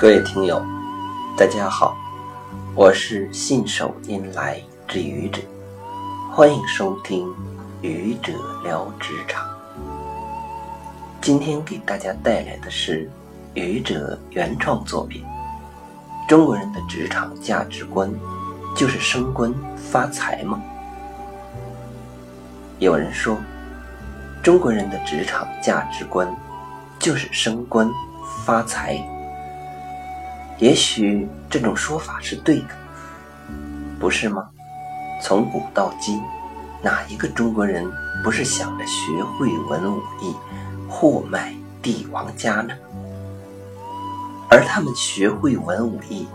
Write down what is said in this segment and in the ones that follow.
各位听友，大家好，我是信手拈来之愚者，欢迎收听《愚者聊职场》。今天给大家带来的是愚者原创作品。中国人的职场价值观就是升官发财吗？有人说，中国人的职场价值观就是升官发财。也许这种说法是对的，不是吗？从古到今，哪一个中国人不是想着学会文武艺，货卖帝王家呢？而他们学会文武艺，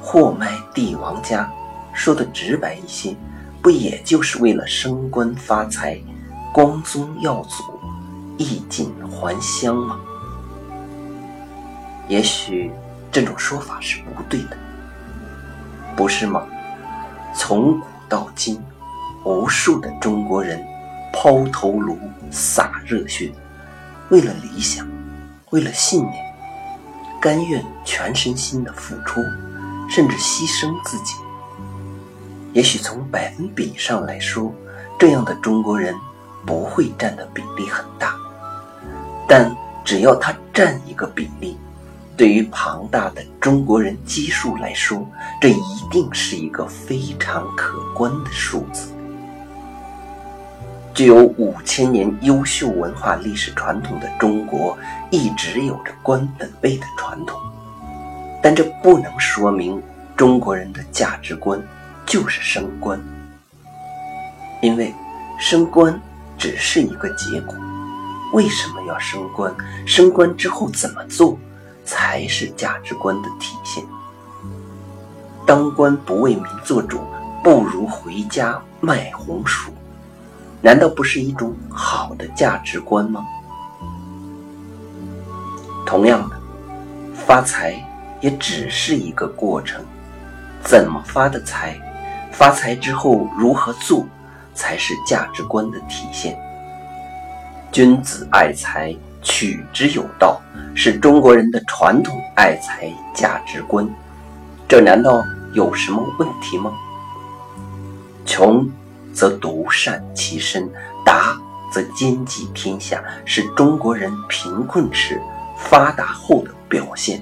货卖帝王家，说的直白一些，不也就是为了升官发财、光宗耀祖、衣锦还乡吗？也许。这种说法是不对的，不是吗？从古到今，无数的中国人抛头颅、洒热血，为了理想，为了信念，甘愿全身心的付出，甚至牺牲自己。也许从百分比上来说，这样的中国人不会占的比例很大，但只要他占一个比例。对于庞大的中国人基数来说，这一定是一个非常可观的数字。具有五千年优秀文化历史传统的中国，一直有着官本位的传统，但这不能说明中国人的价值观就是升官，因为升官只是一个结果。为什么要升官？升官之后怎么做？才是价值观的体现。当官不为民做主，不如回家卖红薯，难道不是一种好的价值观吗？同样的，发财也只是一个过程，怎么发的财，发财之后如何做，才是价值观的体现。君子爱财。取之有道是中国人的传统爱财价值观，这难道有什么问题吗？穷则独善其身，达则兼济天下，是中国人贫困时发达后的表现。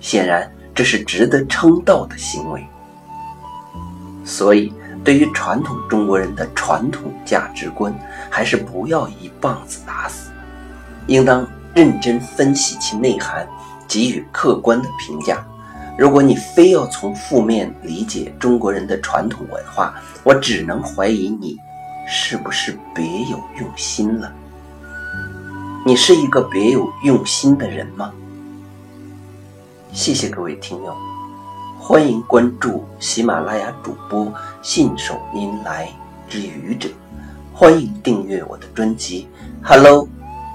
显然，这是值得称道的行为。所以，对于传统中国人的传统价值观，还是不要一棒子打死。应当认真分析其内涵，给予客观的评价。如果你非要从负面理解中国人的传统文化，我只能怀疑你是不是别有用心了。你是一个别有用心的人吗？谢谢各位听友，欢迎关注喜马拉雅主播信手拈来之愚者，欢迎订阅我的专辑。Hello。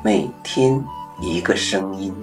每天一个声音。